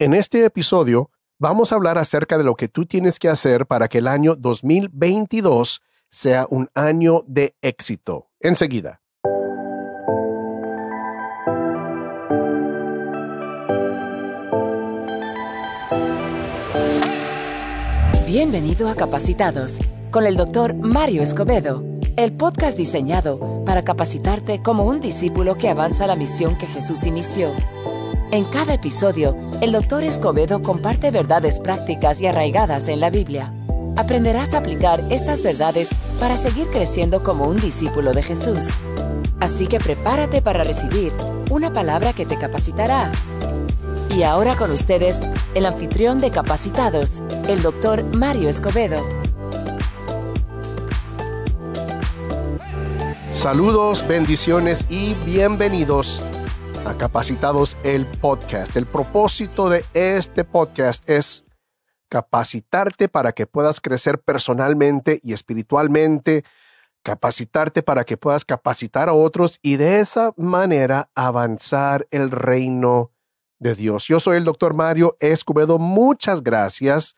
En este episodio vamos a hablar acerca de lo que tú tienes que hacer para que el año 2022 sea un año de éxito. Enseguida. Bienvenido a Capacitados con el doctor Mario Escobedo, el podcast diseñado para capacitarte como un discípulo que avanza la misión que Jesús inició en cada episodio, el Dr. Escobedo comparte verdades prácticas y arraigadas en la Biblia. Aprenderás a aplicar estas verdades para seguir creciendo como un discípulo de Jesús. Así que prepárate para recibir una palabra que te capacitará. Y ahora con ustedes, el anfitrión de Capacitados, el Dr. Mario Escobedo. Saludos, bendiciones y bienvenidos a Capacitados el podcast. El propósito de este podcast es capacitarte para que puedas crecer personalmente y espiritualmente, capacitarte para que puedas capacitar a otros y de esa manera avanzar el reino de Dios. Yo soy el doctor Mario Escobedo. Muchas gracias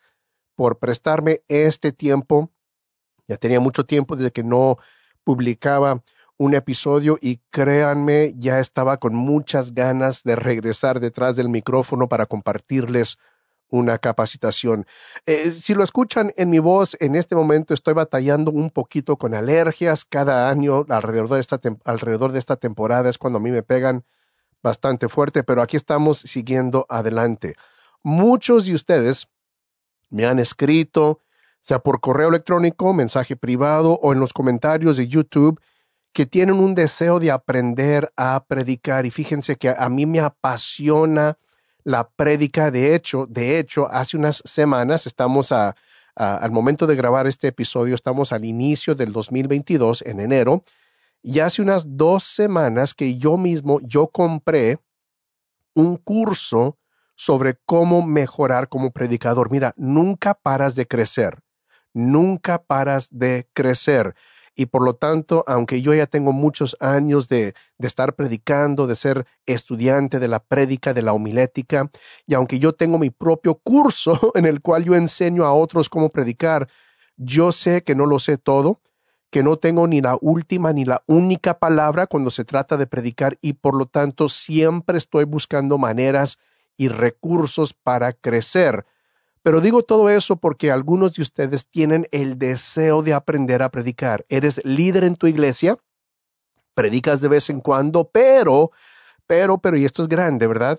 por prestarme este tiempo. Ya tenía mucho tiempo desde que no publicaba un episodio y créanme, ya estaba con muchas ganas de regresar detrás del micrófono para compartirles una capacitación. Eh, si lo escuchan en mi voz, en este momento estoy batallando un poquito con alergias. Cada año alrededor de esta, alrededor de esta temporada es cuando a mí me pegan bastante fuerte, pero aquí estamos siguiendo adelante. Muchos de ustedes me han escrito, sea por correo electrónico, mensaje privado o en los comentarios de YouTube, que tienen un deseo de aprender a predicar. Y fíjense que a mí me apasiona la prédica. De hecho, de hecho, hace unas semanas estamos a, al momento de grabar este episodio, estamos al inicio del 2022, en enero, y hace unas dos semanas que yo mismo, yo compré un curso sobre cómo mejorar como predicador. Mira, nunca paras de crecer, nunca paras de crecer y por lo tanto, aunque yo ya tengo muchos años de, de estar predicando, de ser estudiante de la prédica, de la homilética, y aunque yo tengo mi propio curso en el cual yo enseño a otros cómo predicar, yo sé que no lo sé todo, que no tengo ni la última ni la única palabra cuando se trata de predicar y por lo tanto siempre estoy buscando maneras y recursos para crecer. Pero digo todo eso porque algunos de ustedes tienen el deseo de aprender a predicar. Eres líder en tu iglesia, predicas de vez en cuando, pero, pero, pero, y esto es grande, ¿verdad?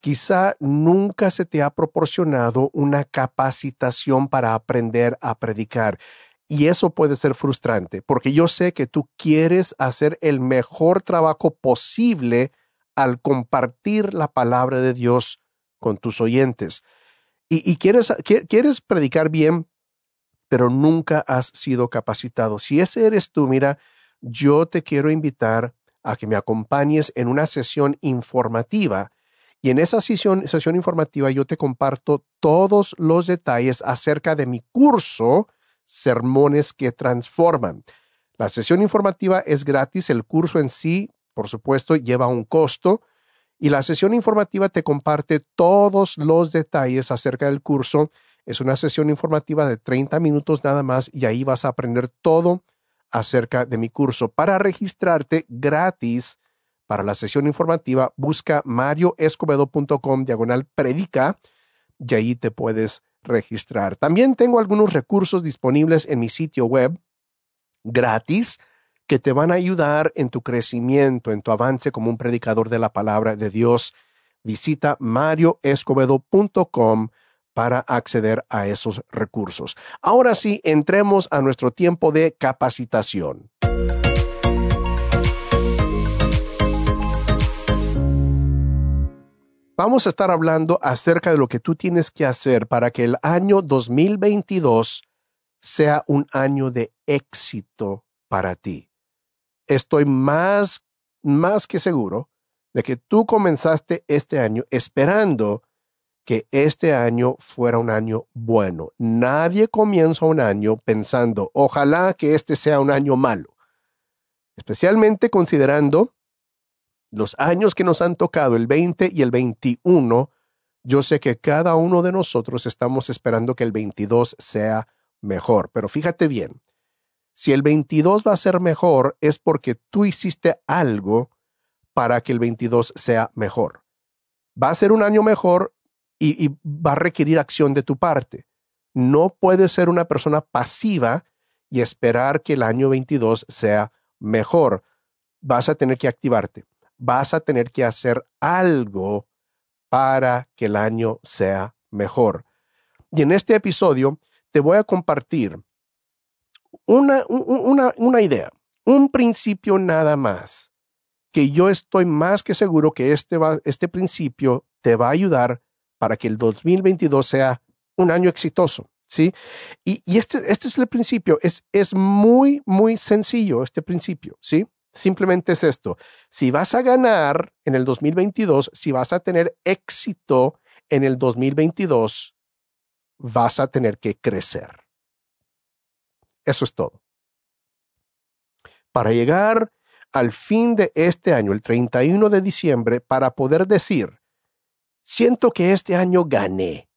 Quizá nunca se te ha proporcionado una capacitación para aprender a predicar. Y eso puede ser frustrante, porque yo sé que tú quieres hacer el mejor trabajo posible al compartir la palabra de Dios con tus oyentes y, quieres, quieres predicar bien, pero nunca has sido capacitado. Si ese eres tú, mira, yo te quiero invitar a que me acompañes en una sesión informativa. Y en esa sesión, sesión informativa yo te comparto todos los detalles acerca de mi curso, Sermones que Transforman. La sesión informativa es gratis, el curso en sí, por supuesto, lleva un costo, y la sesión informativa te comparte todos los detalles acerca del curso. Es una sesión informativa de 30 minutos nada más y ahí vas a aprender todo acerca de mi curso. Para registrarte gratis para la sesión informativa, busca marioescobedo.com diagonal predica y ahí te puedes registrar. También tengo algunos recursos disponibles en mi sitio web gratis que te van a ayudar en tu crecimiento, en tu avance como un predicador de la palabra de Dios. Visita marioescobedo.com para acceder a esos recursos. Ahora sí, entremos a nuestro tiempo de capacitación. Vamos a estar hablando acerca de lo que tú tienes que hacer para que el año 2022 sea un año de éxito para ti estoy más, más que seguro de que tú comenzaste este año esperando que este año fuera un año bueno. Nadie comienza un año pensando, ojalá que este sea un año malo, especialmente considerando los años que nos han tocado, el 20 y el 21, Yo sé que cada uno de nosotros estamos esperando que el 22 sea mejor, pero fíjate bien, si el 22 va a ser mejor es porque tú hiciste algo para que el 22 sea mejor. Va a ser un año mejor y, va a requerir acción de tu parte. No puedes ser una persona pasiva y esperar que el año 22 sea mejor. Vas a tener que activarte. Vas a tener que hacer algo para que el año sea mejor. Y en este episodio te voy a compartir una, una, idea, un principio nada más, que yo estoy más que seguro que este, va, este principio te va a ayudar para que el 2022 sea un año exitoso. ¿sí? Y, y este, este es el principio, es, es muy, muy sencillo este principio, ¿sí? Simplemente es esto, si vas a ganar en el 2022, si vas a tener éxito en el 2022, vas a tener que crecer. Eso es todo. Para llegar al fin de este año, el 31 de diciembre, para poder decir, siento que este año gané,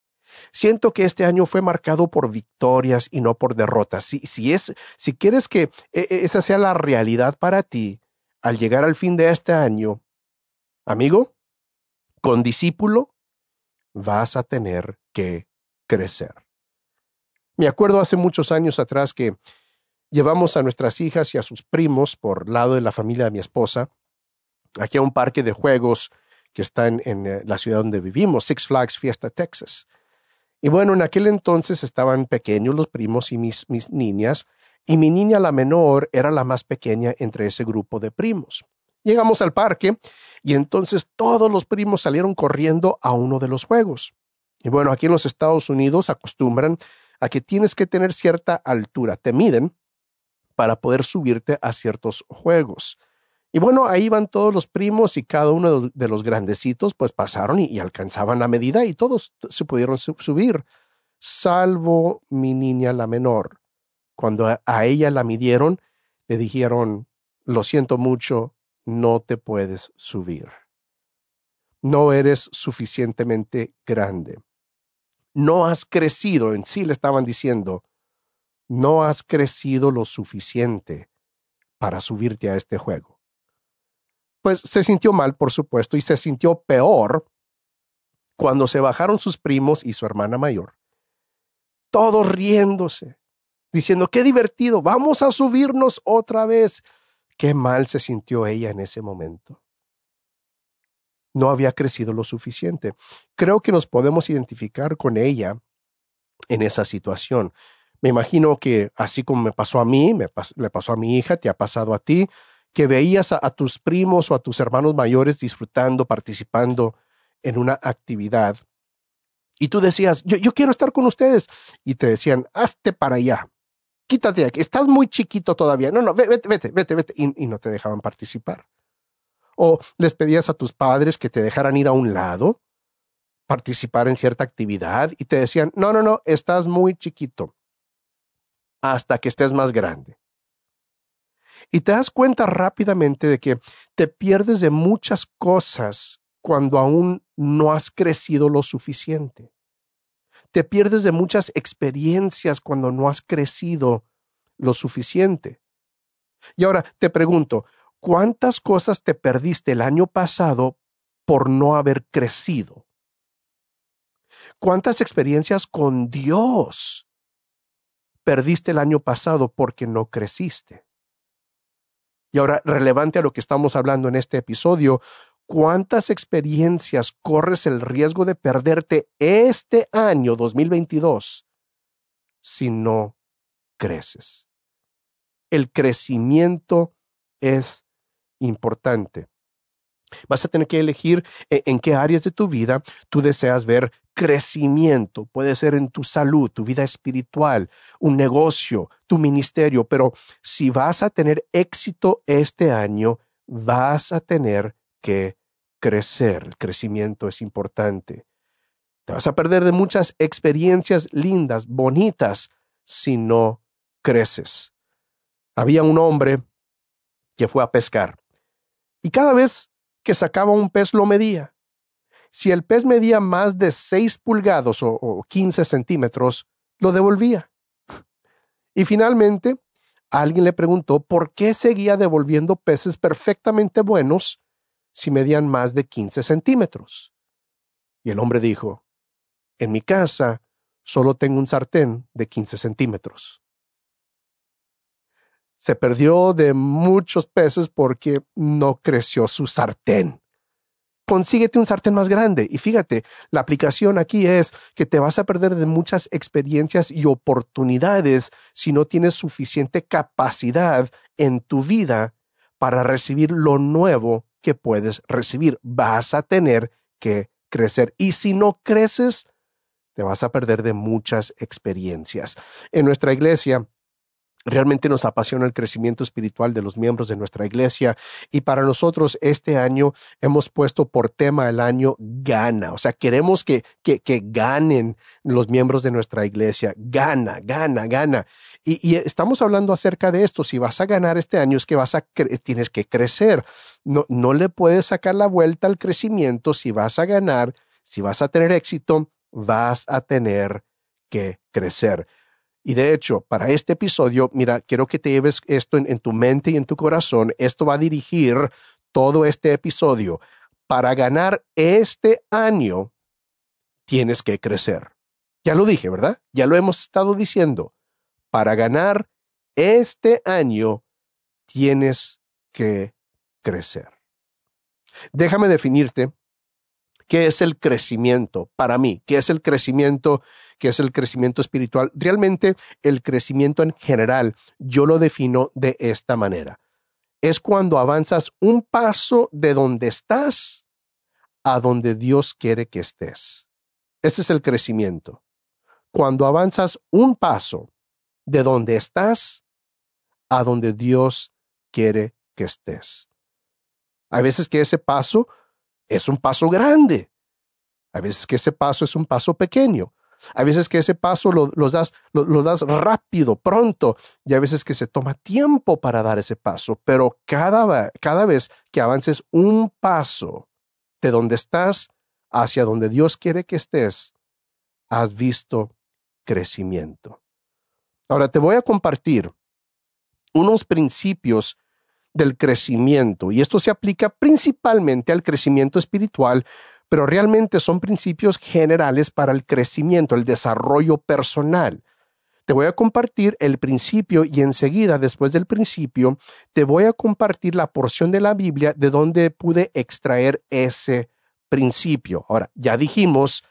Siento que este año fue marcado por victorias y no por derrotas. Si, si, es, si quieres que e, e, esa sea la realidad para ti al llegar al fin de este año, amigo, con discípulo, vas a tener que crecer. Me acuerdo hace muchos años atrás que llevamos a nuestras hijas y a sus primos por lado de la familia de mi esposa aquí a un parque de juegos que está en, en eh, la ciudad donde vivimos, Six Flags Fiesta, Texas. Y bueno, en aquel entonces estaban pequeños los primos y mis, mis niñas, y mi niña la menor era la más pequeña entre ese grupo de primos. Llegamos al parque y entonces todos los primos salieron corriendo a uno de los juegos. Y bueno, aquí en los Estados Unidos acostumbran a que tienes que tener cierta altura, te miden para poder subirte a ciertos juegos. Y bueno, ahí van todos los primos y cada uno de los grandecitos pues pasaron y, alcanzaban la medida y todos se pudieron subir, salvo mi niña la menor. Cuando a, ella la midieron, le dijeron, lo siento mucho, no te puedes subir. No eres suficientemente grande. No has crecido, en sí le estaban diciendo, no has crecido lo suficiente para subirte a este juego pues se sintió mal, por supuesto, y se sintió peor cuando se bajaron sus primos y su hermana mayor, todos riéndose, diciendo, qué divertido, vamos a subirnos otra vez. Qué mal se sintió ella en ese momento. No había crecido lo suficiente. Creo que nos podemos identificar con ella en esa situación. Me imagino que así como me pasó a mí, le pasó a mi hija, te ha pasado a ti, que veías a, tus primos o a tus hermanos mayores disfrutando, participando en una actividad. Y tú decías, yo, yo quiero estar con ustedes. Y te decían, hazte para allá. Quítate aquí. Estás muy chiquito todavía. No, no, vete, vete, vete, vete. Y no te dejaban participar. O les pedías a tus padres que te dejaran ir a un lado, participar en cierta actividad. Y te decían, no, no, no, estás muy chiquito. Hasta que estés más grande. Y te das cuenta rápidamente de que te pierdes de muchas cosas cuando aún no has crecido lo suficiente. Te pierdes de muchas experiencias cuando no has crecido lo suficiente. Y ahora te pregunto, ¿cuántas cosas te perdiste el año pasado por no haber crecido? ¿Cuántas experiencias con Dios perdiste el año pasado porque no creciste? Y ahora, relevante a lo que estamos hablando en este episodio, ¿cuántas experiencias corres el riesgo de perderte este año 2022 si no creces? El crecimiento es importante. Vas a tener que elegir e, en qué áreas de tu vida tú deseas ver crecimiento. Puede ser en tu salud, tu vida espiritual, un negocio, tu ministerio, pero si vas a tener éxito este año, vas a tener que crecer. El crecimiento es importante. Te vas a perder de muchas experiencias lindas, bonitas, si no creces. Había un hombre que fue a pescar y cada vez que sacaba un pez lo medía. si el pez medía más de 6 pulgadas o, o 15 centímetros, lo devolvía. Y finalmente, alguien le preguntó por qué seguía devolviendo peces perfectamente buenos si medían más de 15 centímetros. Y el hombre dijo, en mi casa solo tengo un sartén de 15 centímetros. Se perdió de muchos peces porque no creció su sartén consíguete un sartén más grande. Y fíjate, la aplicación aquí es que te vas a perder de muchas experiencias y oportunidades si no tienes suficiente capacidad en tu vida para recibir lo nuevo que puedes recibir. Vas a tener que crecer. Y si no creces, te vas a perder de muchas experiencias. En nuestra iglesia, Realmente nos apasiona el crecimiento espiritual de los miembros de nuestra iglesia y para nosotros este año hemos puesto por tema el año gana, o sea, queremos que, que, ganen los miembros de nuestra iglesia, gana, gana, gana. Y, y, estamos hablando acerca de esto, si vas a ganar este año es que vas a tienes que crecer, no, no le puedes sacar la vuelta al crecimiento, si vas a ganar, si vas a tener éxito, vas a tener que crecer. Y de hecho, para este episodio, mira, quiero que te lleves esto en, tu mente y en tu corazón. Esto va a dirigir todo este episodio. Para ganar este año, tienes que crecer. Ya lo dije, ¿verdad? Ya lo hemos estado diciendo. Para ganar este año, tienes que crecer. Déjame definirte ¿Qué es el crecimiento para mí? ¿Qué es el crecimiento? ¿Qué es el crecimiento espiritual? Realmente el crecimiento en general yo lo defino de esta manera. Es cuando avanzas un paso de donde estás a donde Dios quiere que estés. Ese es el crecimiento. Cuando avanzas un paso de donde estás a donde Dios quiere que estés. Hay veces que ese paso es un paso grande. Hay veces que ese paso es un paso pequeño. Hay veces que ese paso lo, das, lo, das rápido, pronto, y hay veces que se toma tiempo para dar ese paso, pero cada, cada vez que avances un paso de donde estás hacia donde Dios quiere que estés, has visto crecimiento. Ahora te voy a compartir unos principios del crecimiento. Y esto se aplica principalmente al crecimiento espiritual, pero realmente son principios generales para el crecimiento, el desarrollo personal. Te voy a compartir el principio y enseguida, después del principio, te voy a compartir la porción de la Biblia de donde pude extraer ese principio. Ahora, ya dijimos,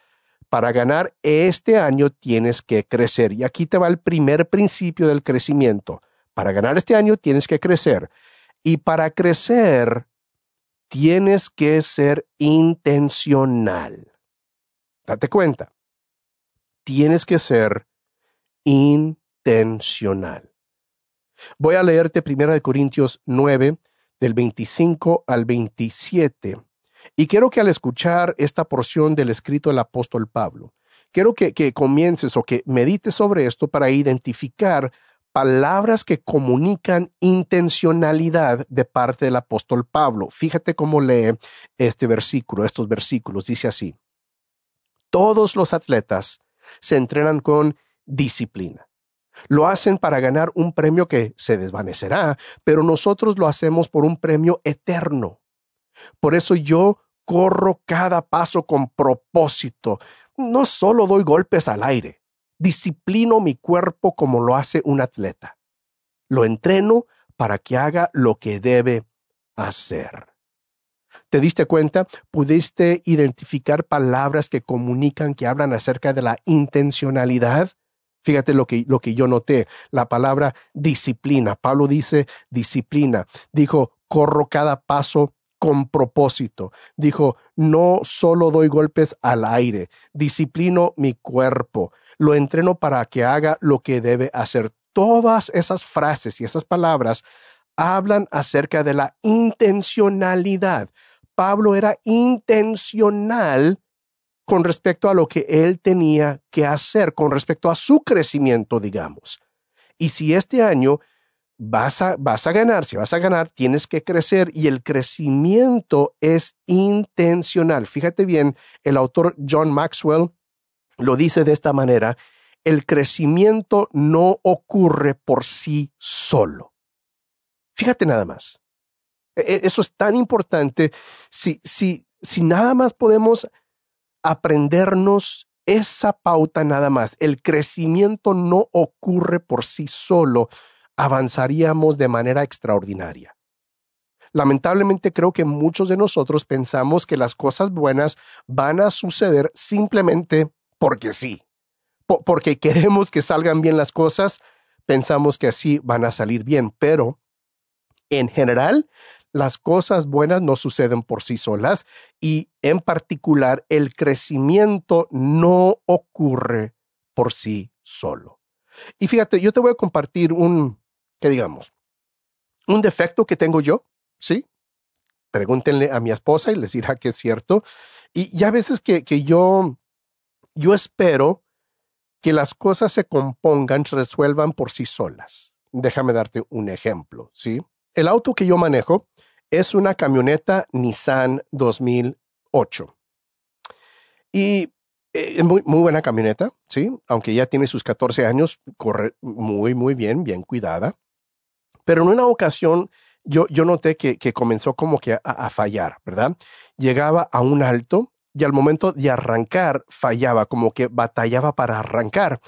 para ganar este año tienes que crecer. Y aquí te va el primer principio del crecimiento. Para ganar este año tienes que crecer. Y para crecer, tienes que ser intencional. Date cuenta, tienes que ser intencional. Voy a leerte 1 Corintios 9, del 25 al 27. Y quiero que al escuchar esta porción del escrito del apóstol Pablo, quiero que, que comiences o que medites sobre esto para identificar palabras que comunican intencionalidad de parte del apóstol Pablo. Fíjate cómo lee este versículo, estos versículos. Dice así, todos los atletas se entrenan con disciplina. Lo hacen para ganar un premio que se desvanecerá, pero nosotros lo hacemos por un premio eterno. Por eso yo corro cada paso con propósito. No solo doy golpes al aire, disciplino mi cuerpo como lo hace un atleta. Lo entreno para que haga lo que debe hacer. ¿Te diste cuenta? ¿Pudiste identificar palabras que comunican, que hablan acerca de la intencionalidad? Fíjate lo que, lo que yo noté, la palabra disciplina. Pablo dice disciplina. Dijo, corro cada paso con propósito. Dijo, no solo doy golpes al aire, disciplino mi cuerpo, lo entreno para que haga lo que debe hacer. Todas esas frases y esas palabras hablan acerca de la intencionalidad. Pablo era intencional con respecto a lo que él tenía que hacer, con respecto a su crecimiento, digamos. Y si este año vas a, vas a ganar, si vas a ganar, tienes que crecer y el crecimiento es intencional. Fíjate bien, el autor John Maxwell lo dice de esta manera, el crecimiento no ocurre por sí solo. Fíjate nada más. E, e, eso es tan importante. Si, si, si nada más podemos aprendernos esa pauta nada más, el crecimiento no ocurre por sí solo, avanzaríamos de manera extraordinaria. Lamentablemente creo que muchos de nosotros pensamos que las cosas buenas van a suceder simplemente porque sí. porque queremos que salgan bien las cosas, pensamos que así van a salir bien, pero en general las cosas buenas no suceden por sí solas y en particular el crecimiento no ocurre por sí solo. Y fíjate, yo te voy a compartir un, que digamos, un defecto que tengo yo, ¿sí? Pregúntenle a mi esposa y les dirá que es cierto. Y ya a veces que, que yo, yo espero que las cosas se compongan, se resuelvan por sí solas. Déjame darte un ejemplo, ¿sí? El auto que yo manejo es una camioneta Nissan 2008. Y eh, es muy, muy buena camioneta, ¿sí? Aunque ya tiene sus 14 años, corre muy, muy bien, bien cuidada. Pero en una ocasión yo, yo noté que, que comenzó como que a, a, fallar, ¿verdad? Llegaba a un alto y al momento de arrancar fallaba, como que batallaba para arrancar.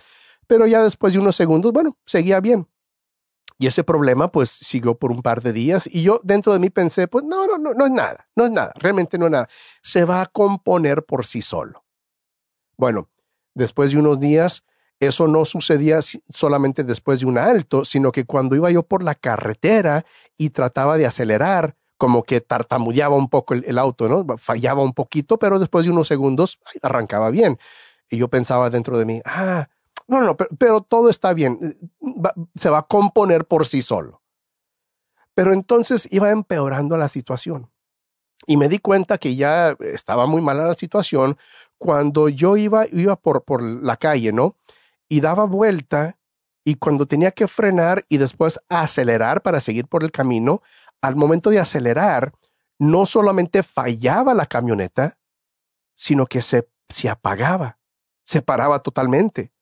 Pero ya después de unos segundos, bueno, seguía bien. Y ese problema pues siguió por un par de días y yo dentro de mí pensé, pues no, no, no, no es nada, no es nada, realmente no es nada. Se va a componer por sí solo. Bueno, después de unos días, eso no sucedía solamente después de un alto, sino que cuando iba yo por la carretera y trataba de acelerar, como que tartamudeaba un poco el, auto, ¿no? Fallaba un poquito, pero después de unos segundos arrancaba bien. Y yo pensaba dentro de mí, ah, no, no, pero, todo está bien, eh, se va a componer por sí solo. Pero entonces iba empeorando la situación. Y me di cuenta que ya estaba muy mala la situación cuando yo iba, iba por, por la calle, ¿no? Y daba vuelta y cuando tenía que frenar y después acelerar para seguir por el camino, al momento de acelerar, no solamente fallaba la camioneta, sino que se, se apagaba, se paraba totalmente.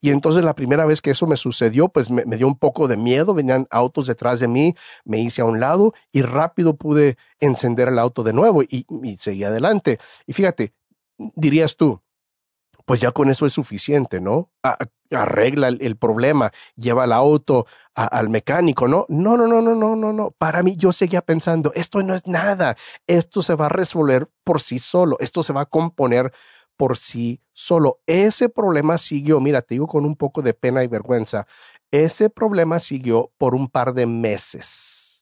Y entonces la primera vez que eso me sucedió, pues me, dio un poco de miedo, venían autos detrás de mí, me hice a un lado y rápido pude encender el auto de nuevo y, seguí adelante. Y fíjate, dirías tú, pues ya con eso es suficiente, ¿no? arregla el, problema, lleva el auto al mecánico, ¿no? No, no, no, no, no, no, no. Para mí yo seguía pensando, esto no es nada, esto se va a resolver por sí solo, esto se va a componer por sí solo. Ese problema siguió, mira, te digo con un poco de pena y vergüenza, ese problema siguió por un par de meses.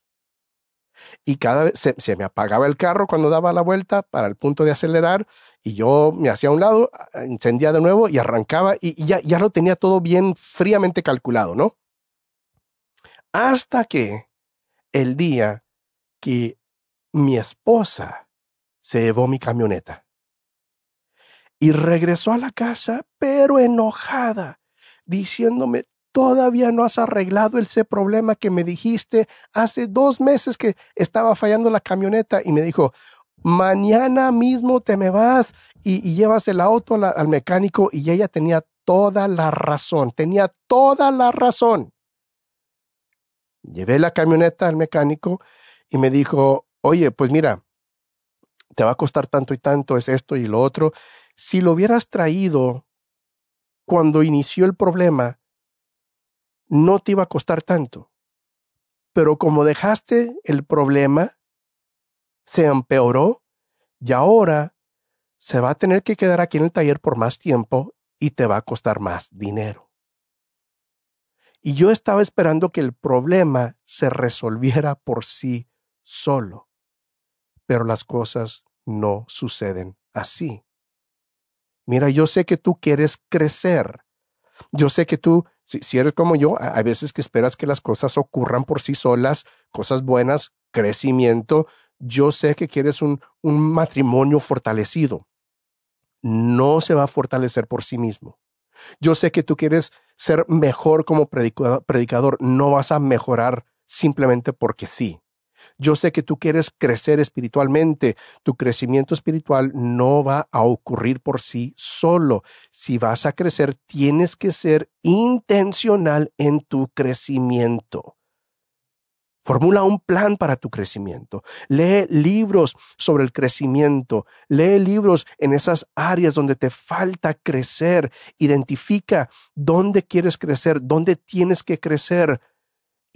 Y cada vez se, me apagaba el carro cuando daba la vuelta para el punto de acelerar y yo me hacía a un lado, encendía de nuevo y arrancaba y, ya, ya lo tenía todo bien fríamente calculado, ¿no? Hasta que el día que mi esposa se llevó mi camioneta y regresó a la casa, pero enojada, diciéndome, todavía no has arreglado ese problema que me dijiste hace dos meses que estaba fallando la camioneta y me dijo, mañana mismo te me vas y, llevas el auto al mecánico y ella tenía toda la razón, tenía toda la razón. Llevé la camioneta al mecánico y me dijo, oye, pues mira, te va a costar tanto y tanto, es esto y lo otro si lo hubieras traído cuando inició el problema, no te iba a costar tanto. Pero como dejaste el problema, se empeoró y ahora se va a tener que quedar aquí en el taller por más tiempo y te va a costar más dinero. Y yo estaba esperando que el problema se resolviera por sí solo. Pero las cosas no suceden así. Mira, yo sé que tú quieres crecer. Yo sé que tú, si, eres como yo, hay veces que esperas que las cosas ocurran por sí solas, cosas buenas, crecimiento. Yo sé que quieres un, un matrimonio fortalecido. No se va a fortalecer por sí mismo. Yo sé que tú quieres ser mejor como predicador. No vas a mejorar simplemente porque sí. Yo sé que tú quieres crecer espiritualmente. Tu crecimiento espiritual no va a ocurrir por sí solo. Si vas a crecer, tienes que ser intencional en tu crecimiento. Formula un plan para tu crecimiento. Lee libros sobre el crecimiento. Lee libros en esas áreas donde te falta crecer. Identifica dónde quieres crecer, dónde tienes que crecer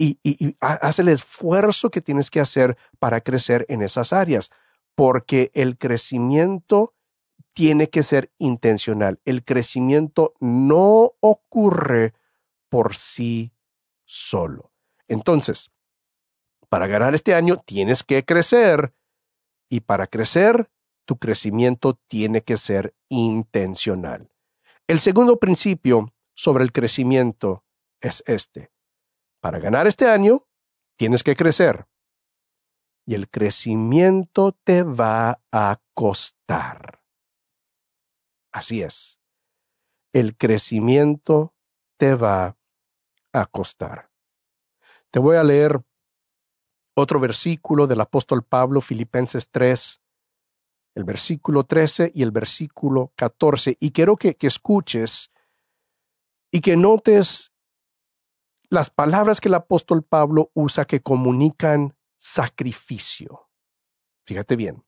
y, haz el esfuerzo que tienes que hacer para crecer en esas áreas, porque el crecimiento tiene que ser intencional. El crecimiento no ocurre por sí solo. Entonces, para ganar este año tienes que crecer y para crecer, tu crecimiento tiene que ser intencional. El segundo principio sobre el crecimiento es este. Para ganar este año, tienes que crecer. Y el crecimiento te va a costar. Así es. El crecimiento te va a costar. Te voy a leer otro versículo del apóstol Pablo, Filipenses 3, el versículo 13 y el versículo 14. Y quiero que, que escuches y que notes las palabras que el apóstol Pablo usa que comunican sacrificio. Fíjate bien.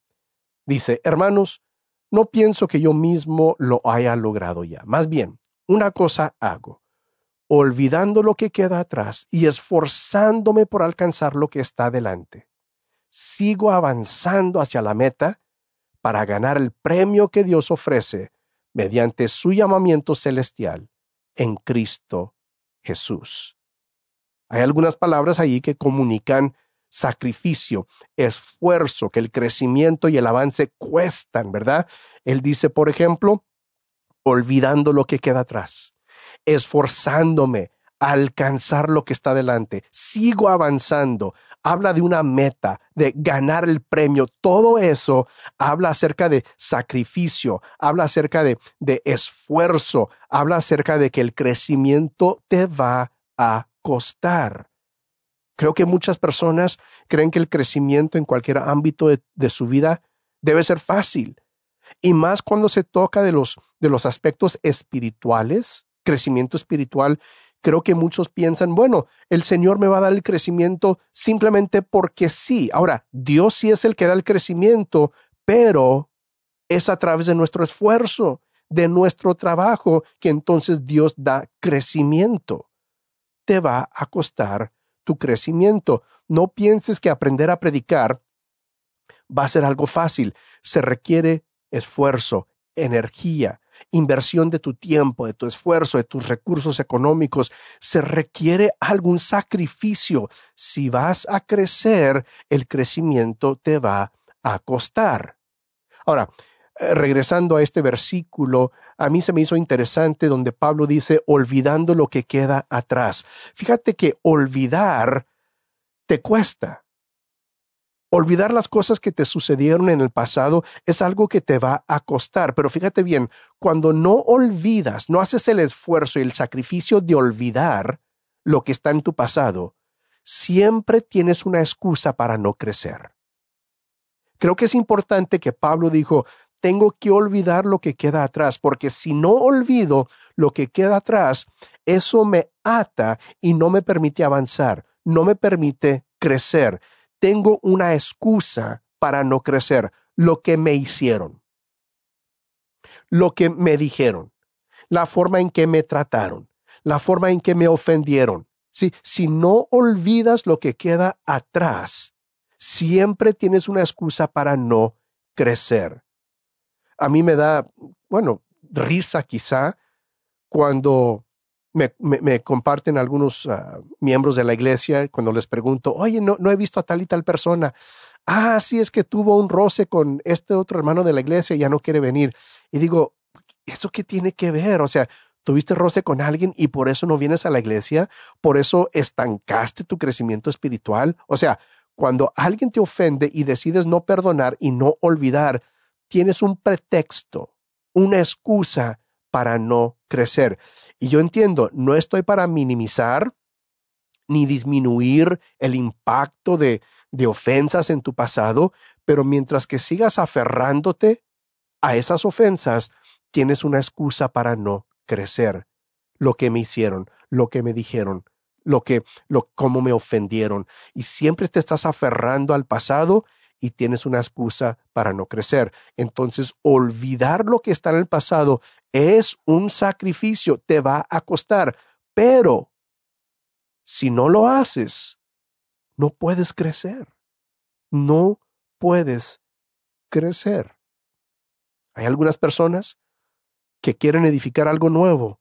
Dice, hermanos, no pienso que yo mismo lo haya logrado ya. Más bien, una cosa hago, olvidando lo que queda atrás y esforzándome por alcanzar lo que está delante. Sigo avanzando hacia la meta para ganar el premio que Dios ofrece mediante su llamamiento celestial en Cristo Jesús. Hay algunas palabras ahí que comunican sacrificio, esfuerzo, que el crecimiento y el avance cuestan, ¿verdad? Él dice, por ejemplo, olvidando lo que queda atrás, esforzándome a alcanzar lo que está delante, sigo avanzando, habla de una meta, de ganar el premio, todo eso habla acerca de sacrificio, habla acerca de, de esfuerzo, habla acerca de que el crecimiento te va a costar. Creo que muchas personas creen que el crecimiento en cualquier ámbito de, su vida debe ser fácil. Y más cuando se toca de los, de los aspectos espirituales, crecimiento espiritual, creo que muchos piensan, bueno, el Señor me va a dar el crecimiento simplemente porque sí. Ahora, Dios sí es el que da el crecimiento, pero es a través de nuestro esfuerzo, de nuestro trabajo, que entonces Dios da crecimiento te va a costar tu crecimiento. No pienses que aprender a predicar va a ser algo fácil. Se requiere esfuerzo, energía, inversión de tu tiempo, de tu esfuerzo, de tus recursos económicos. Se requiere algún sacrificio. Si vas a crecer, el crecimiento te va a costar. Ahora, regresando a este versículo, a mí se me hizo interesante donde Pablo dice, olvidando lo que queda atrás. Fíjate que olvidar te cuesta. Olvidar las cosas que te sucedieron en el pasado es algo que te va a costar, pero fíjate bien, cuando no olvidas, no haces el esfuerzo y el sacrificio de olvidar lo que está en tu pasado, siempre tienes una excusa para no crecer. Creo que es importante que Pablo dijo, tengo que olvidar lo que queda atrás, porque si no olvido lo que queda atrás, eso me ata y no me permite avanzar, no me permite crecer. Tengo una excusa para no crecer, lo que me hicieron, lo que me dijeron, la forma en que me trataron, la forma en que me ofendieron. Si, si no olvidas lo que queda atrás, siempre tienes una excusa para no crecer a mí me da, bueno, risa quizá cuando me, comparten algunos ah, miembros de la iglesia cuando les pregunto, oye, no, no he visto a tal y tal persona. Ah, sí, es que tuvo un roce con este otro hermano de la iglesia y ya no quiere venir. Y digo, ¿eso qué tiene que ver? O sea, tuviste roce con alguien y por eso no vienes a la iglesia, por eso estancaste tu crecimiento espiritual. O sea, cuando alguien te ofende y decides no perdonar y no olvidar, tienes un pretexto, una excusa para no crecer. Y yo entiendo, no estoy para minimizar ni disminuir el impacto de, de ofensas en tu pasado, pero mientras que sigas aferrándote a esas ofensas, tienes una excusa para no crecer. Lo que me hicieron, lo que me dijeron, lo que, lo, cómo me ofendieron. Y siempre te estás aferrando al pasado y tienes una excusa para no crecer. Entonces, olvidar lo que está en el pasado es un sacrificio, te va a costar, pero si no lo haces, no puedes crecer. No puedes crecer. Hay algunas personas que quieren edificar algo nuevo,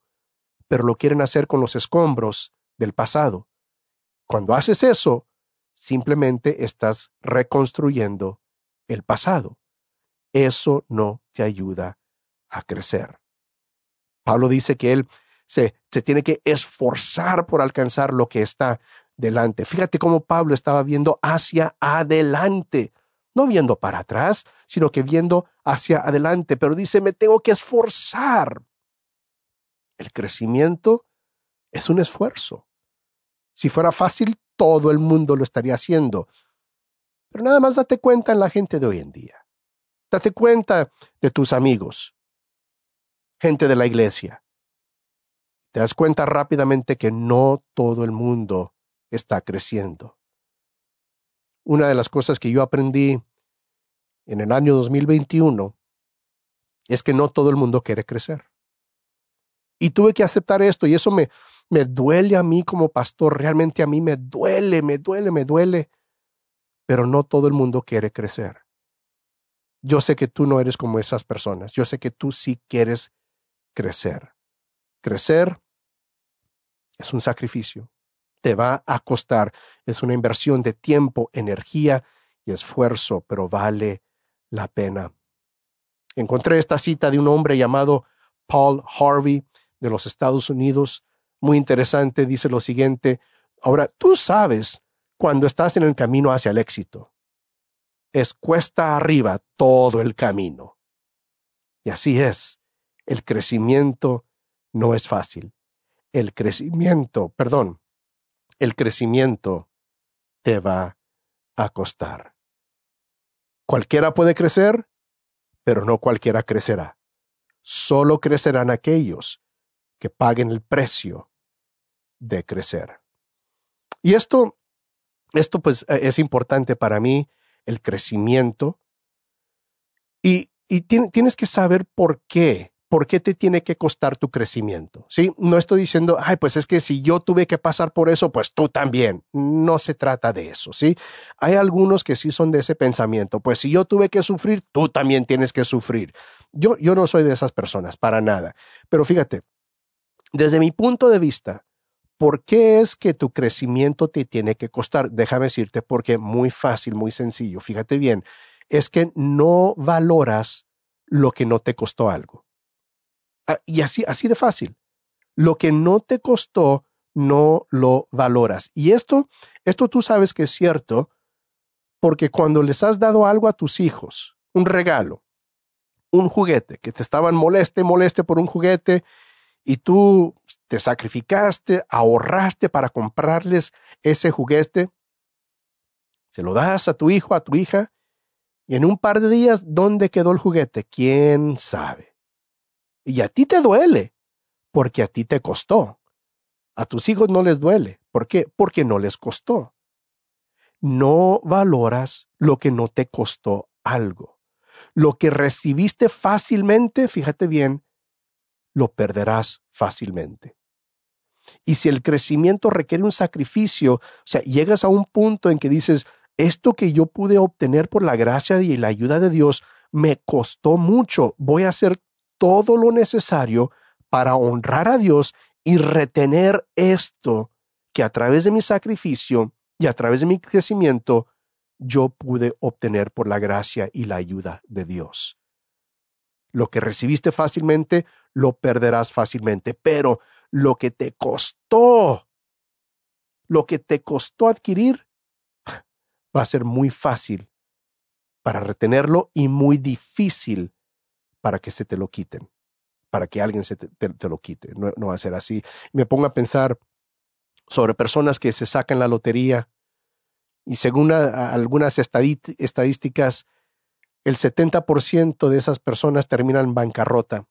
pero lo quieren hacer con los escombros del pasado. Cuando haces eso, simplemente estás reconstruyendo el pasado. Eso no te ayuda a crecer. Pablo dice que él se, se, tiene que esforzar por alcanzar lo que está delante. Fíjate cómo Pablo estaba viendo hacia adelante, no viendo para atrás, sino que viendo hacia adelante. Pero dice, me tengo que esforzar. El crecimiento es un esfuerzo. Si fuera fácil, todo el mundo lo estaría haciendo. Pero nada más date cuenta en la gente de hoy en día. Date cuenta de tus amigos, gente de la iglesia. Te das cuenta rápidamente que no todo el mundo está creciendo. Una de las cosas que yo aprendí en el año 2021 es que no todo el mundo quiere crecer. Y tuve que aceptar esto y eso me, me duele a mí como pastor, realmente a mí me duele, me duele, me duele, pero no todo el mundo quiere crecer. Yo sé que tú no eres como esas personas, yo sé que tú sí quieres crecer. Crecer es un sacrificio, te va a costar, es una inversión de tiempo, energía y esfuerzo, pero vale la pena. Encontré esta cita de un hombre llamado Paul Harvey de los Estados Unidos muy interesante, dice lo siguiente. Ahora, tú sabes cuando estás en el camino hacia el éxito. Es cuesta arriba todo el camino. Y así es. El crecimiento no es fácil. El crecimiento, perdón, el crecimiento te va a costar. Cualquiera puede crecer, pero no cualquiera crecerá. Solo crecerán aquellos que paguen el precio de crecer. Y esto, esto pues e, es importante para mí, el crecimiento. Y, y tienes que saber por qué, por qué te tiene que costar tu crecimiento. ¿sí? No estoy diciendo, ay, pues es que si yo tuve que pasar por eso, pues tú también. No se trata de eso. ¿sí? Hay algunos que sí son de ese pensamiento, pues si yo tuve que sufrir, tú también tienes que sufrir. Yo, yo no soy de esas personas, para nada. Pero fíjate, desde mi punto de vista, ¿Por qué es que tu crecimiento te tiene que costar? Déjame decirte porque muy fácil, muy sencillo. Fíjate bien, es que no valoras lo que no te costó algo. Ah, y así, así de fácil. Lo que no te costó, no lo valoras. Y esto, esto tú sabes que es cierto porque cuando les has dado algo a tus hijos, un regalo, un juguete, que te estaban moleste, moleste por un juguete, y tú te sacrificaste, ahorraste para comprarles ese juguete, se lo das a tu hijo, a tu hija, y en un par de días, ¿dónde quedó el juguete? ¿Quién sabe? Y a ti te duele, porque a ti te costó. A tus hijos no les duele. ¿Por qué? Porque no les costó. No valoras lo que no te costó algo. Lo que recibiste fácilmente, fíjate bien, lo perderás fácilmente. Y si el crecimiento requiere un sacrificio, o sea, llegas a un punto en que dices, esto que yo pude obtener por la gracia y la ayuda de Dios me costó mucho, voy a hacer todo lo necesario para honrar a Dios y retener esto que a través de mi sacrificio y a través de mi crecimiento yo pude obtener por la gracia y la ayuda de Dios. Lo que recibiste fácilmente, lo perderás fácilmente, pero lo que te costó, lo que te costó adquirir, va a ser muy fácil para retenerlo y muy difícil para que se te lo quiten. para que alguien se te, lo quite. No, va a ser así. Me pongo a pensar sobre personas que se sacan la lotería y según algunas estadísticas, el 70% de esas personas terminan en bancarrota.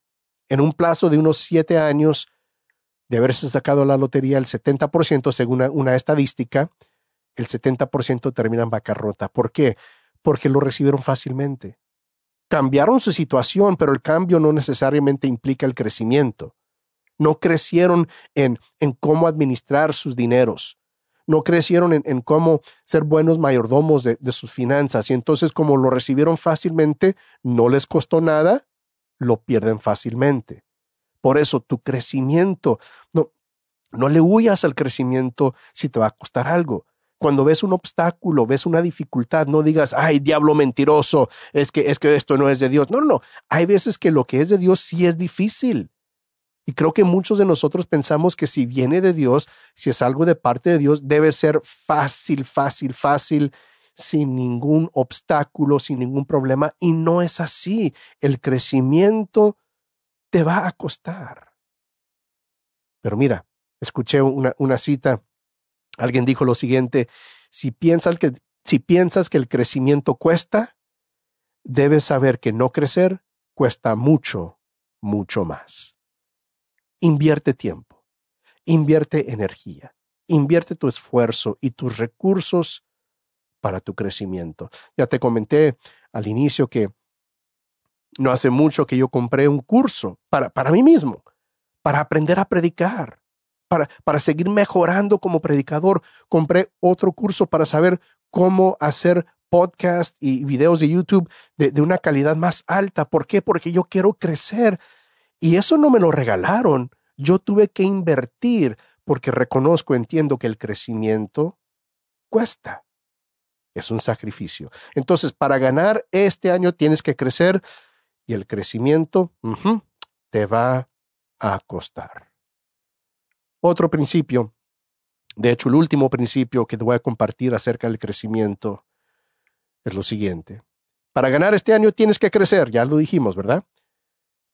En un plazo de unos siete años de haberse sacado la lotería, el 70%, según una, estadística, el 70% termina en bancarrota. ¿Por qué? Porque lo recibieron fácilmente. Cambiaron su situación, pero el cambio no necesariamente implica el crecimiento. No crecieron en, en cómo administrar sus dineros no crecieron en, cómo ser buenos mayordomos de, sus finanzas y entonces como lo recibieron fácilmente, no les costó nada, lo pierden fácilmente. Por eso tu crecimiento, no, no le huyas al crecimiento si te va a costar algo. Cuando ves un obstáculo, ves una dificultad, no digas, ay, diablo mentiroso, es que, es que esto no es de Dios. No, no, no. Hay veces que lo que es de Dios sí es difícil. Y creo que muchos de nosotros pensamos que si viene de Dios, si es algo de parte de Dios, debe ser fácil, fácil, fácil, sin ningún obstáculo, sin ningún problema. Y no es así. El crecimiento te va a costar. Pero mira, escuché una, una cita. Alguien dijo lo siguiente, si piensas, que, si piensas que el crecimiento cuesta, debes saber que no crecer cuesta mucho, mucho más. Invierte tiempo, invierte energía, invierte tu esfuerzo y tus recursos para tu crecimiento. Ya te comenté al inicio que no hace mucho que yo compré un curso para, para mí mismo, para aprender a predicar, para, para seguir mejorando como predicador. Compré otro curso para saber cómo hacer podcast y videos de YouTube de, de una calidad más alta. ¿Por qué? Porque yo quiero crecer y eso no me lo regalaron. Yo tuve que invertir porque reconozco, entiendo que el crecimiento cuesta. Es un sacrificio. Entonces, para ganar este año tienes que crecer y el crecimiento te va a costar. Otro principio, de hecho el último principio que te voy a compartir acerca del crecimiento es lo siguiente. Para ganar este año tienes que crecer, ya lo dijimos, ¿verdad?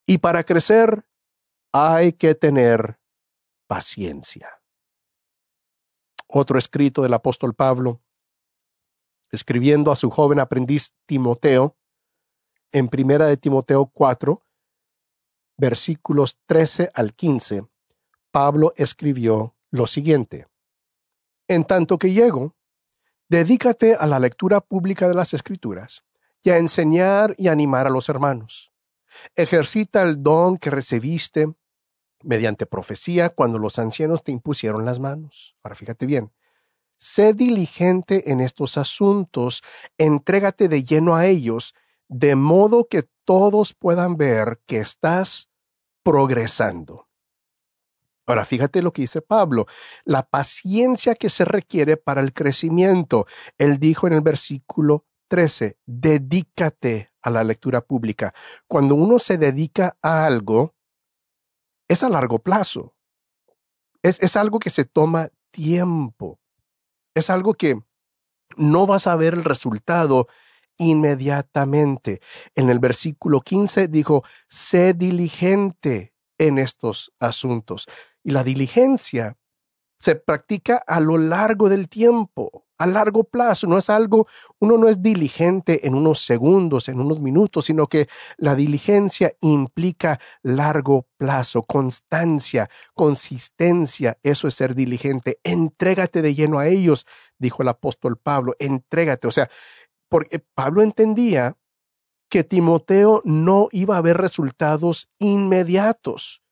Y para crecer hay que tener paciencia. Otro escrito del apóstol Pablo, escribiendo a su joven aprendiz Timoteo, en primera de Timoteo 4, versículos 13 al 15, Pablo escribió lo siguiente. En tanto que llego, dedícate a la lectura pública de las Escrituras y a enseñar y animar a los hermanos. Ejercita el don que recibiste mediante profecía cuando los ancianos te impusieron las manos. Ahora fíjate bien, sé diligente en estos asuntos, entrégate de lleno a ellos, de modo que todos puedan ver que estás progresando. Ahora, fíjate lo que dice Pablo, la paciencia que se requiere para el crecimiento. Él dijo en el versículo 13, dedícate a la lectura pública. Cuando uno se dedica a algo, es a largo plazo. Es, es algo que se toma tiempo. Es algo que no vas a ver el resultado inmediatamente. En el versículo 15 dijo, sé diligente en estos asuntos. Y la diligencia se practica a lo largo del tiempo a largo plazo, no es algo, uno no es diligente en unos segundos, en unos minutos, sino que la diligencia implica largo plazo, constancia, consistencia, eso es ser diligente, entrégate de lleno a ellos, dijo el apóstol Pablo, entrégate, o sea, porque Pablo entendía que Timoteo no iba a ver resultados inmediatos.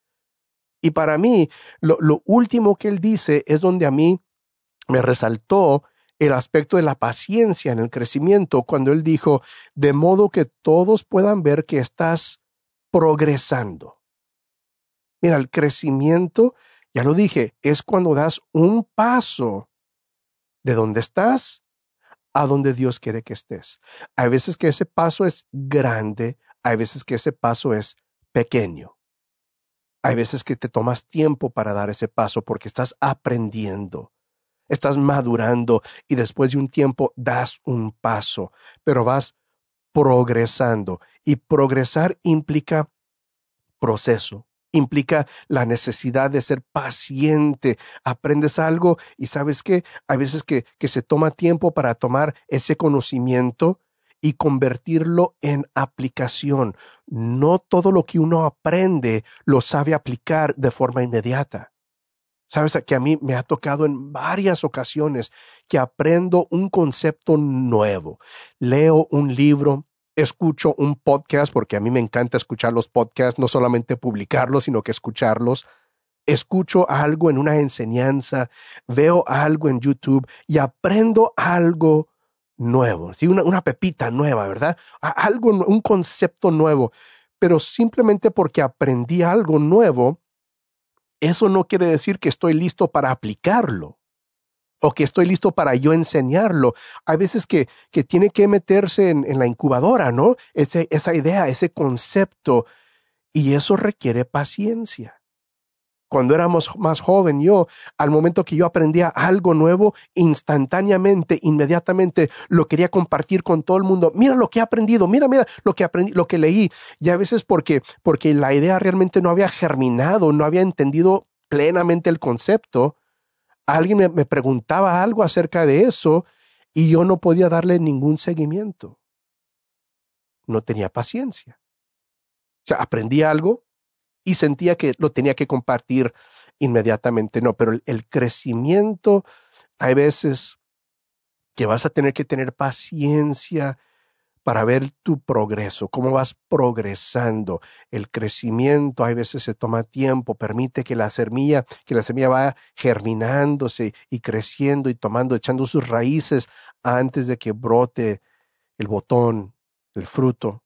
Y para mí, lo, lo último que él dice es donde a mí me resaltó el aspecto de la paciencia en el crecimiento cuando él dijo, de modo que todos puedan ver que estás progresando. Mira, el crecimiento, ya lo dije, es cuando das un paso de donde estás a donde Dios quiere que estés. Hay veces que ese paso es grande, hay veces que ese paso es pequeño. Hay veces que te tomas tiempo para dar ese paso porque estás aprendiendo estás madurando y después de un tiempo das un paso, pero vas progresando. Y progresar implica proceso. Implica la necesidad de ser paciente. Aprendes algo y sabes que hay veces que, que se toma tiempo para tomar ese conocimiento y convertirlo en aplicación. No todo lo que uno aprende lo sabe aplicar de forma inmediata. Sabes que a mí me ha tocado en varias ocasiones que aprendo un concepto nuevo. Leo un libro, escucho un podcast, porque a mí me encanta escuchar los podcasts, no solamente publicarlos, sino que escucharlos. Escucho algo en una enseñanza, veo algo en YouTube y aprendo algo nuevo, ¿sí? una, una pepita nueva, ¿verdad? Algo, un concepto nuevo. Pero simplemente porque aprendí algo nuevo, eso no quiere decir que estoy listo para aplicarlo o que estoy listo para yo enseñarlo. Hay veces que, que tiene que meterse en, en la incubadora, ¿no? Ese, esa idea, ese concepto, y eso requiere paciencia cuando éramos más joven, yo, al momento que yo aprendía algo nuevo, instantáneamente, inmediatamente lo quería compartir con todo el mundo. Mira lo que he aprendido, mira, mira lo que aprendí, lo que leí. Y a veces porque, porque la idea realmente no había germinado, no había entendido plenamente el concepto, alguien me, preguntaba algo acerca de eso y yo no podía darle ningún seguimiento. No tenía paciencia. O sea, aprendí algo, y sentía que lo tenía que compartir inmediatamente. No, pero el, crecimiento, hay veces que vas a tener que tener paciencia para ver tu progreso, cómo vas progresando. El crecimiento hay veces se toma tiempo, permite que la semilla, que la semilla vaya germinándose y creciendo y tomando, echando sus raíces antes de que brote el botón, el fruto.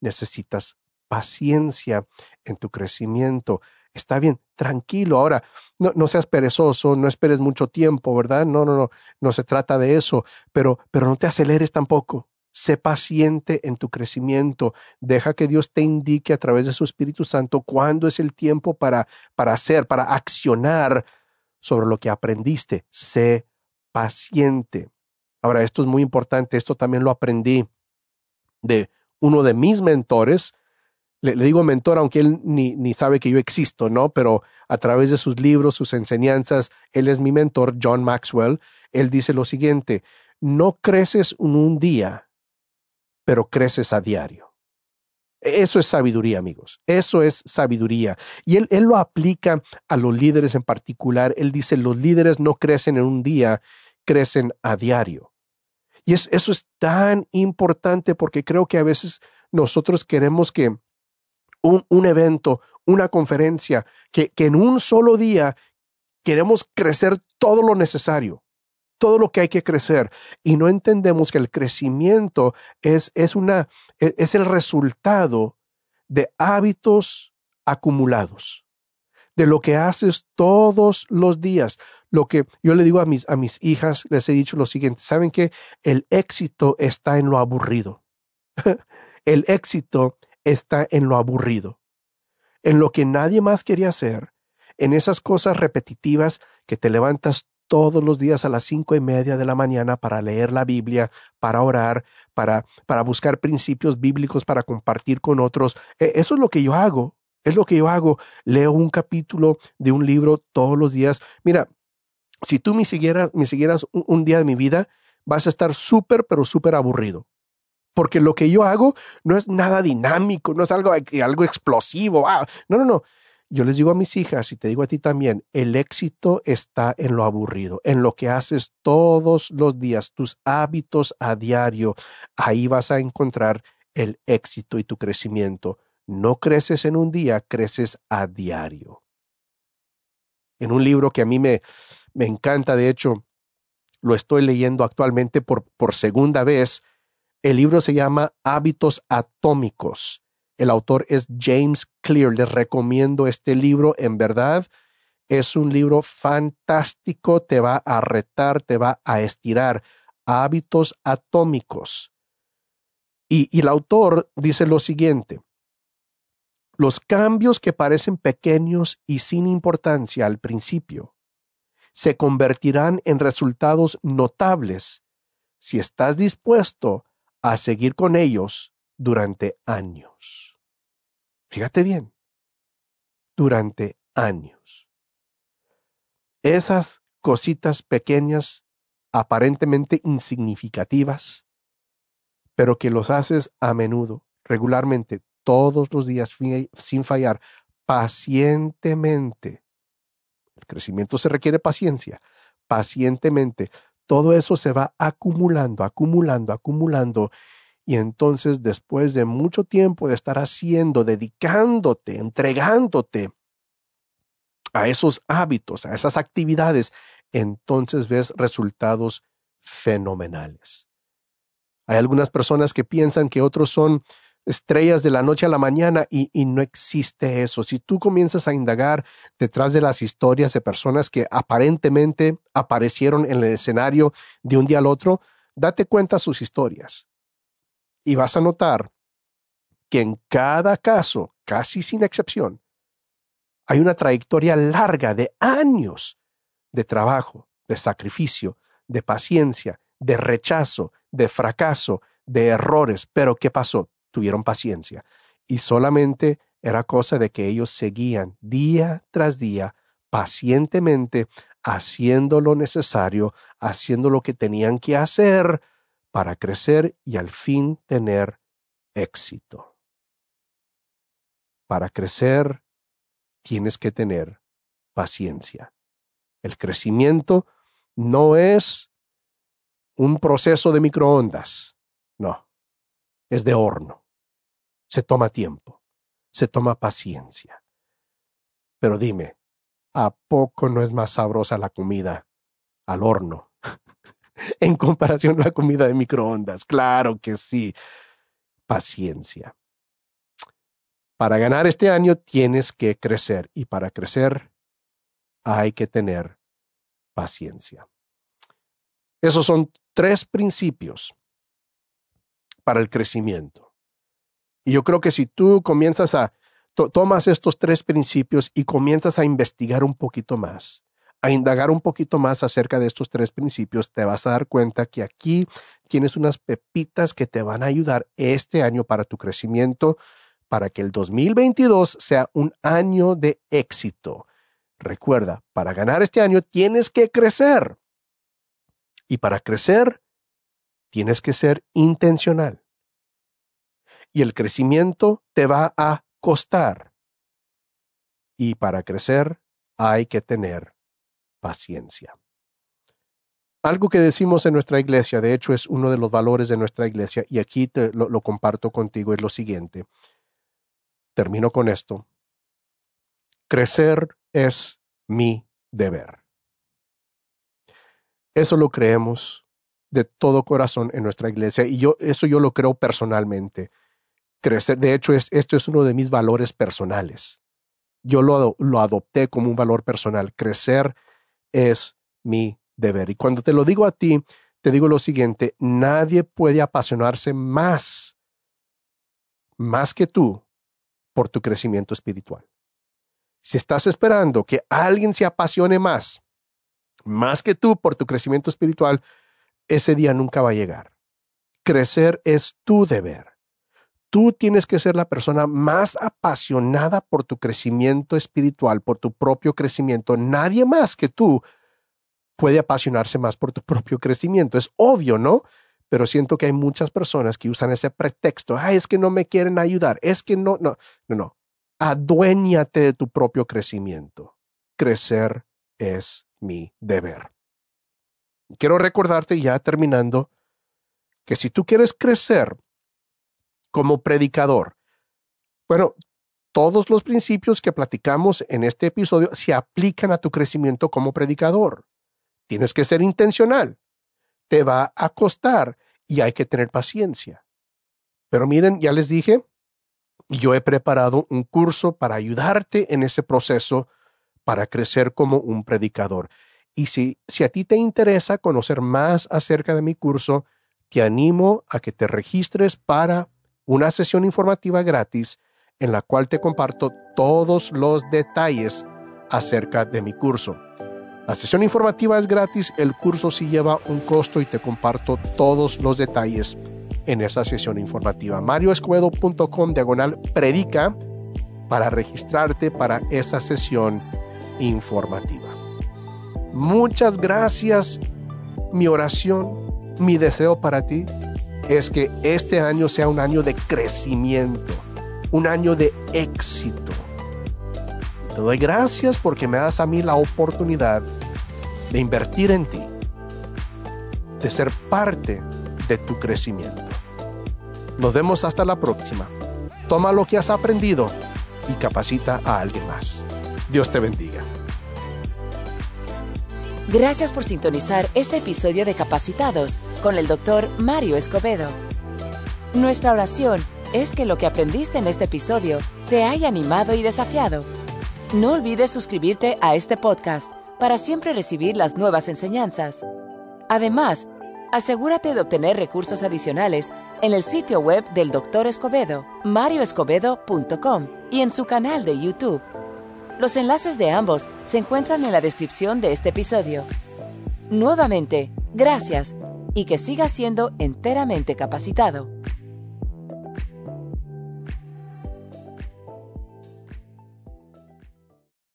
Necesitas paciencia en tu crecimiento. Está bien, tranquilo. Ahora, no, no, seas perezoso, no esperes mucho tiempo, ¿verdad? No, no, no, no se trata de eso, pero, pero no te aceleres tampoco. Sé paciente en tu crecimiento. Deja que Dios te indique a través de su Espíritu Santo cuándo es el tiempo para, para hacer, para accionar sobre lo que aprendiste. Sé paciente. Ahora, esto es muy importante. Esto también lo aprendí de uno de mis mentores, le, digo mentor, aunque él ni, ni sabe que yo existo, ¿no? Pero a través de sus libros, sus enseñanzas, él es mi mentor, John Maxwell. Él dice lo siguiente, no creces en un día, pero creces a diario. Eso es sabiduría, amigos. Eso es sabiduría. Y él, él lo aplica a los líderes en particular. Él dice, los líderes no crecen en un día, crecen a diario. Y eso es tan importante porque creo que a veces nosotros queremos que un, evento, una conferencia, que, que en un solo día queremos crecer todo lo necesario todo lo que hay que crecer y no entendemos que el crecimiento es, es, una, e, es el resultado de hábitos acumulados, de lo que haces todos los días. Lo que yo le digo a mis, a mis hijas, les he dicho lo siguiente, ¿saben que El éxito está en lo aburrido. el éxito está en lo aburrido, en lo que nadie más quería hacer, en esas cosas repetitivas que te levantas todos los días a las cinco y media de la mañana para leer la Biblia, para orar, para, para buscar principios bíblicos para compartir con otros. E, eso es lo que yo hago. Es lo que yo hago. Leo un capítulo de un libro todos los días. Mira, si tú me siguieras, me siguieras un día de mi vida, vas a estar súper, pero súper aburrido porque lo que yo hago no es nada dinámico, no es algo, algo explosivo. No, no, no. Yo les digo a mis hijas y te digo a ti también, el éxito está en lo aburrido, en lo que haces todos los días, tus hábitos a diario. Ahí vas a encontrar el éxito y tu crecimiento. No creces en un día, creces a diario. En un libro que a mí me, me encanta, de hecho, lo estoy leyendo actualmente por, por segunda vez, el libro se llama Hábitos Atómicos. El autor es James Clear. Les recomiendo este libro. En verdad, es un libro fantástico. Te va a retar, te va a estirar. Hábitos atómicos. Y, y el autor dice lo siguiente. Los cambios que parecen pequeños y sin importancia al principio se convertirán en resultados notables si estás dispuesto a seguir con ellos durante años. Fíjate bien, durante años. Esas cositas pequeñas, aparentemente insignificativas, pero que los haces a menudo, regularmente, todos los días, sin fallar, pacientemente. El crecimiento se requiere paciencia, pacientemente. Todo eso se va acumulando, acumulando, acumulando. Y entonces, después de mucho tiempo de estar haciendo, dedicándote, entregándote a esos hábitos, a esas actividades, entonces ves resultados fenomenales. Hay algunas personas que piensan que otros son estrellas de la noche a la mañana y, no existe eso. Si tú comienzas a indagar detrás de las historias de personas que aparentemente aparecieron en el escenario de un día al otro, date cuenta sus historias y vas a notar que en cada caso, casi sin excepción, hay una trayectoria larga de años de trabajo, de sacrificio, de paciencia, de rechazo, de fracaso, de errores. Pero ¿qué pasó? Tuvieron paciencia. Y solamente era cosa de que ellos seguían día tras día, pacientemente, haciendo lo necesario, haciendo lo que tenían que hacer para crecer y al fin tener éxito. Para crecer tienes que tener paciencia. El crecimiento no es un proceso de microondas. No, es de horno. Se toma tiempo, se toma paciencia. Pero dime, ¿a poco no es más sabrosa la comida al horno en comparación a la comida de microondas? Claro que sí. Paciencia. Para ganar este año tienes que crecer y para crecer hay que tener paciencia. Esos son tres principios para el crecimiento. Y yo creo que si tú comienzas a, tomas estos tres principios y comienzas a investigar un poquito más, a indagar un poquito más acerca de estos tres principios, te vas a dar cuenta que aquí tienes unas pepitas que te van a ayudar este año para tu crecimiento, para que el 2022 sea un año de éxito. Recuerda, para ganar este año tienes que crecer. Y para crecer, tienes que ser intencional. Y el crecimiento te va a costar. Y para crecer hay que tener paciencia. Algo que decimos en nuestra iglesia, de hecho es uno de los valores de nuestra iglesia, y aquí te lo, lo comparto contigo, es lo siguiente. Termino con esto. Crecer es mi deber. Eso lo creemos de todo corazón en nuestra iglesia y yo eso yo lo creo personalmente. Crecer, de hecho, es, esto es uno de mis valores personales. Yo lo, lo adopté como un valor personal. Crecer es mi deber. Y cuando te lo digo a ti, te digo lo siguiente, nadie puede apasionarse más, más que tú, por tu crecimiento espiritual. Si estás esperando que alguien se apasione más más que tú por tu crecimiento espiritual, ese día nunca va a llegar. Crecer es tu deber. Tú tienes que ser la persona más apasionada por tu crecimiento espiritual, por tu propio crecimiento. Nadie más que tú puede apasionarse más por tu propio crecimiento. Es obvio, ¿no? Pero siento que hay muchas personas que usan ese pretexto. Ay, es que no me quieren ayudar. Es que no, no, no, no. Aduéñate de tu propio crecimiento. Crecer es mi deber. Quiero recordarte ya terminando que si tú quieres crecer como predicador, bueno, todos los principios que platicamos en este episodio se aplican a tu crecimiento como predicador. Tienes que ser intencional. Te va a costar y hay que tener paciencia. Pero miren, ya les dije, yo he preparado un curso para ayudarte en ese proceso para crecer como un predicador. Y si, si a ti te interesa conocer más acerca de mi curso, te animo a que te registres para una sesión informativa gratis en la cual te comparto todos los detalles acerca de mi curso. La sesión informativa es gratis, el curso sí lleva un costo y te comparto todos los detalles en esa sesión informativa. marioescuedo.com diagonal predica para registrarte para esa sesión informativa. Muchas gracias. Mi oración, mi deseo para ti es que este año sea un año de crecimiento, un año de éxito. Te doy gracias porque me das a mí la oportunidad de invertir en ti, de ser parte de tu crecimiento. Nos vemos hasta la próxima. Toma lo que has aprendido y capacita a alguien más. Dios te bendiga. Gracias por sintonizar este episodio de Capacitados con el doctor Mario Escobedo. Nuestra oración es que lo que aprendiste en este episodio te haya animado y desafiado. No olvides suscribirte a este podcast para siempre recibir las nuevas enseñanzas. Además, asegúrate de obtener recursos adicionales en el sitio web del Dr. Escobedo, marioescobedo.com y en su canal de YouTube. Los enlaces de ambos se encuentran en la descripción de este episodio. Nuevamente, gracias y que siga siendo enteramente capacitado.